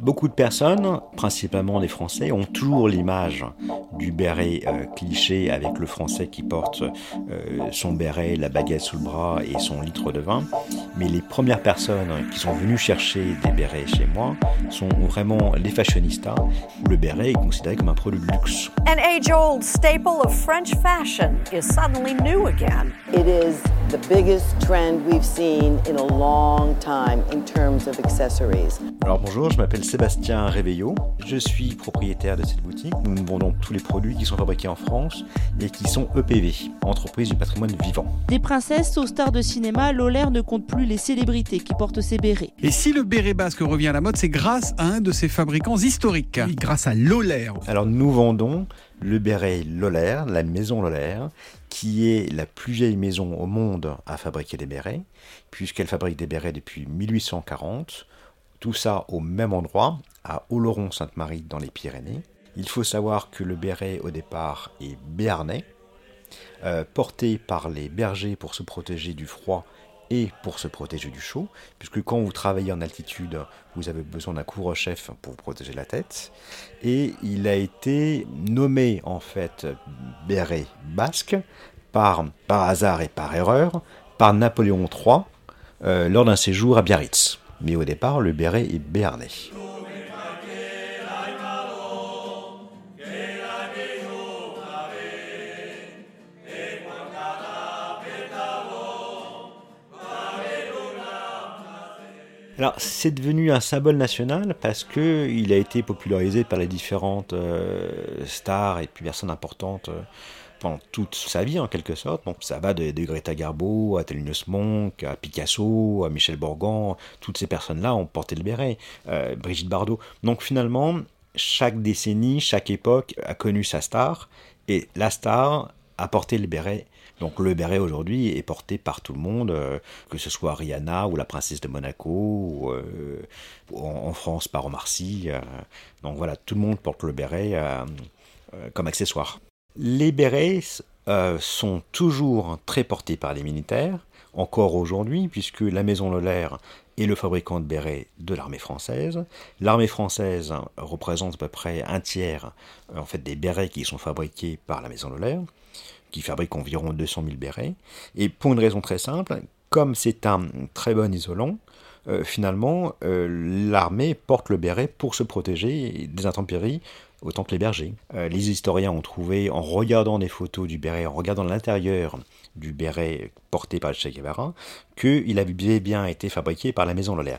Beaucoup de personnes, principalement des Français, ont toujours l'image du béret euh, cliché avec le Français qui porte euh, son béret, la baguette sous le bras et son litre de vin. Mais les premières personnes qui sont venues chercher des bérets chez moi sont vraiment les fashionistas, où le béret est considéré comme un produit de luxe. An age-old staple of French fashion is suddenly new again. It is the biggest trend we've seen in a long time in terms of accessories. Alors bonjour, je m'appelle Sébastien Réveillot. Je suis propriétaire de cette boutique. Nous vendons tous les produits qui sont fabriqués en France et qui sont EPV, entreprise du patrimoine vivant. Des princesses aux stars de cinéma, Lolaire ne compte plus les célébrités qui portent ces bérets. Et si le béret basque revient à la mode, c'est grâce à un de ses fabricants historiques, oui, grâce à Lolaire. Alors nous vendons le béret Lolaire, la maison Lolaire, qui est la plus vieille maison au monde à fabriquer des bérets, puisqu'elle fabrique des bérets depuis 1840 tout ça au même endroit, à Oloron-Sainte-Marie dans les Pyrénées. Il faut savoir que le béret au départ est béarnais, euh, porté par les bergers pour se protéger du froid et pour se protéger du chaud, puisque quand vous travaillez en altitude, vous avez besoin d'un couvre-chef pour vous protéger la tête. Et il a été nommé en fait béret basque par, hasard et par erreur par Napoléon III euh, lors d'un séjour à Biarritz mais au départ, le béret est béarnais. Alors, c'est devenu un symbole national parce que il a été popularisé par les différentes euh, stars et puis personnes importantes euh, pendant toute sa vie en quelque sorte. Donc ça va de, Greta Garbo à Thelonious Monk, à Picasso, à Michel Borgan, toutes ces personnes-là ont porté le béret, euh, Brigitte Bardot. Donc finalement, chaque décennie, chaque époque a connu sa star, et la star a porté le béret. Donc le béret aujourd'hui est porté par tout le monde, euh, que ce soit Rihanna ou la princesse de Monaco, ou, euh, en, France par Omar Sy. donc voilà, tout le monde porte le béret comme accessoire. Les bérets euh, sont toujours très portés par les militaires, encore aujourd'hui, puisque la Maison Lolaire est le fabricant de bérets de l'armée française. L'armée française représente à peu près un tiers en fait, des bérets qui sont fabriqués par la Maison Lolaire, qui fabrique environ 200 000 bérets. Et pour une raison très simple, comme c'est un très bon isolant, euh, finalement, euh, l'armée porte le béret pour se protéger des intempéries autant que les bergers. Euh, les historiens ont trouvé, en regardant des photos du béret, en regardant l'intérieur du béret porté par le Che Guevara, qu'il avait bien été fabriqué par la maison Lolaire.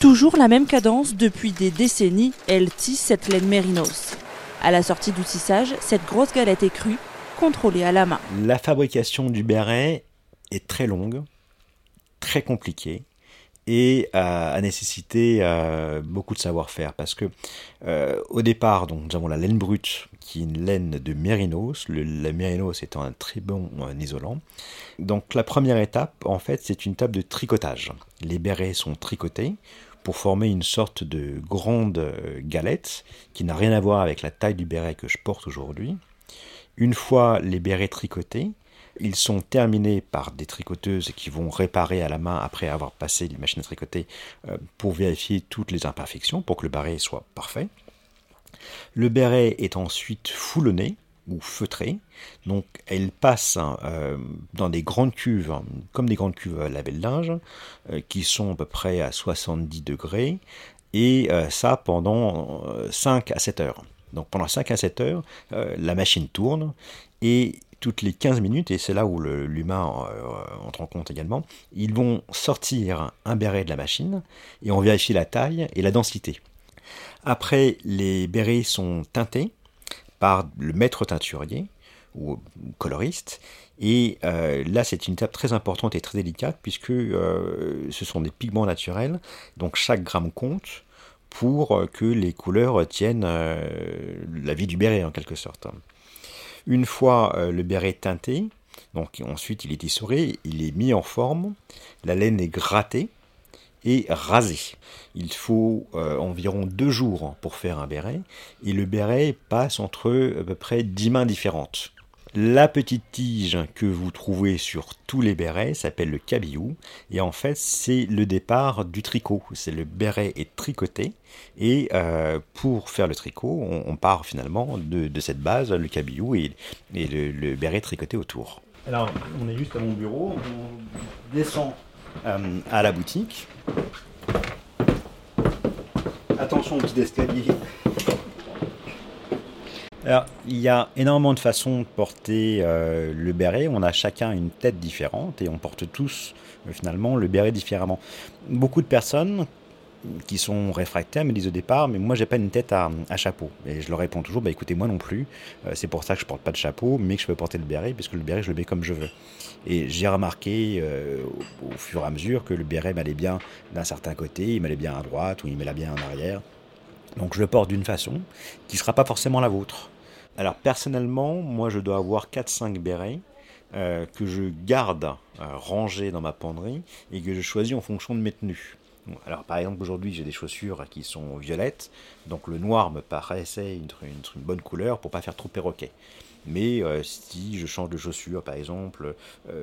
Toujours la même cadence, depuis des décennies, elle tisse cette laine mérinos. À la sortie du tissage, cette grosse galette est crue, contrôlée à la main. La fabrication du béret est très longue, très compliquée et a, nécessité euh, beaucoup de savoir-faire parce que euh, au départ donc nous avons la laine brute qui est une laine de mérinos. La mérinos étant un très bon isolant. Donc la première étape en fait c'est une étape de tricotage. Les bérets sont tricotés pour former une sorte de grande euh, galette qui n'a rien à voir avec la taille du béret que je porte aujourd'hui. Une fois les bérets tricotés ils sont terminés par des tricoteuses qui vont réparer à la main après avoir passé les machines à tricoter euh, pour vérifier toutes les imperfections, pour que le béret soit parfait. Le béret est ensuite foulonné ou feutré, donc elle passe hein, euh, dans des grandes cuves, hein, comme des grandes cuves à laver le linge, euh, qui sont à peu près à 70 degrés, et ça pendant 5 à 7 heures. Donc pendant 5 à 7 heures, la machine tourne et toutes les 15 minutes, et c'est là où l'humain euh, entre en compte également, ils vont sortir un béret de la machine et on vérifie la taille et la densité. Après, les bérets sont teintés par le maître teinturier ou coloriste, et euh, là c'est une étape très importante et très délicate puisque euh, ce sont des pigments naturels, donc chaque gramme compte pour que les couleurs tiennent la vie du béret en quelque sorte. Une fois euh, le béret teinté, donc ensuite il est essoré, il est mis en forme, la laine est grattée et rasée. Il faut euh, environ deux jours pour faire un béret, et le béret passe entre à peu près dix mains différentes. La petite tige que vous trouvez sur tous les bérets s'appelle le cabillou et en fait c'est le départ du tricot. C'est le béret est tricoté et euh, pour faire le tricot on, part finalement de, cette base, le cabillou et, le, béret tricoté autour. Alors on est juste à mon bureau, on descend euh, à la boutique. Attention au petit escalier il y a énormément de façons de porter euh, le béret. On a chacun une tête différente et on porte tous euh, finalement le béret différemment. Beaucoup de personnes qui sont réfractaires me disent au départ, mais moi j'ai pas une tête à, chapeau. Et je leur réponds toujours, bah écoutez, moi non plus. Euh, c'est pour ça que je porte pas de chapeau, mais que je peux porter le béret, puisque le béret je le mets comme je veux. Et j'ai remarqué au, fur et à mesure que le béret m'allait bien d'un certain côté, il m'allait bien à droite ou il m'allait bien en arrière. Donc je le porte d'une façon qui ne sera pas forcément la vôtre. Alors personnellement, moi je dois avoir 4-5 bérets euh, que je garde euh, rangés dans ma penderie et que je choisis en fonction de mes tenues. Alors par exemple aujourd'hui j'ai des chaussures qui sont violettes, donc le noir me paraissait une, bonne couleur pour pas faire trop perroquet. Mais euh, si je change de chaussure par exemple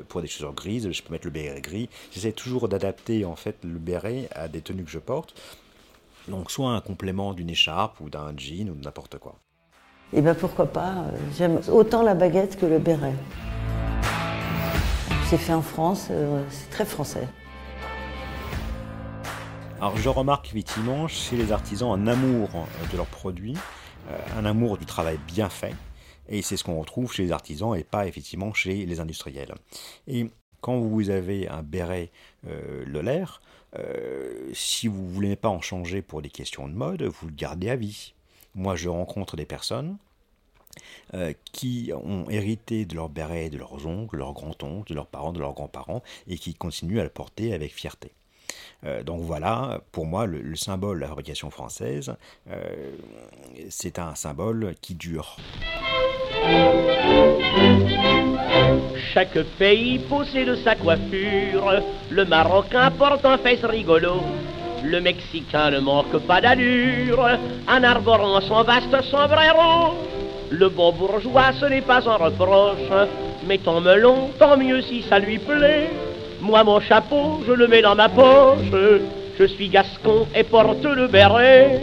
pour des chaussures grises, je peux mettre le béret gris. J'essaie toujours d'adapter en fait le béret à des tenues que je porte. Donc soit un complément d'une écharpe ou d'un jean ou de n'importe quoi. Et eh bien pourquoi pas, euh, j'aime autant la baguette que le béret. C'est fait en France, euh, c'est très français. Alors je remarque effectivement chez les artisans un amour de leurs produits, euh, un amour du travail bien fait, et c'est ce qu'on retrouve chez les artisans et pas effectivement chez les industriels. Et quand vous avez un béret euh, Lolaire, si vous ne voulez pas en changer pour des questions de mode, vous le gardez à vie. Moi, je rencontre des personnes euh, qui ont hérité de leur béret, de leurs oncles, de leurs grands-oncles, de leurs parents, de leurs grands-parents, et qui continuent à le porter avec fierté. Euh, donc voilà, pour moi, le, symbole de la fabrication française, euh, c'est un symbole qui dure. Chaque pays possède sa coiffure, le Marocain porte un fesse rigolo. Le Mexicain ne manque pas d'allure en arborant son vaste sombrero. Le bon bourgeois, ce n'est pas un reproche, mais ton melon, tant mieux si ça lui plaît. Moi, mon chapeau, je le mets dans ma poche. Je suis gascon et porte le béret.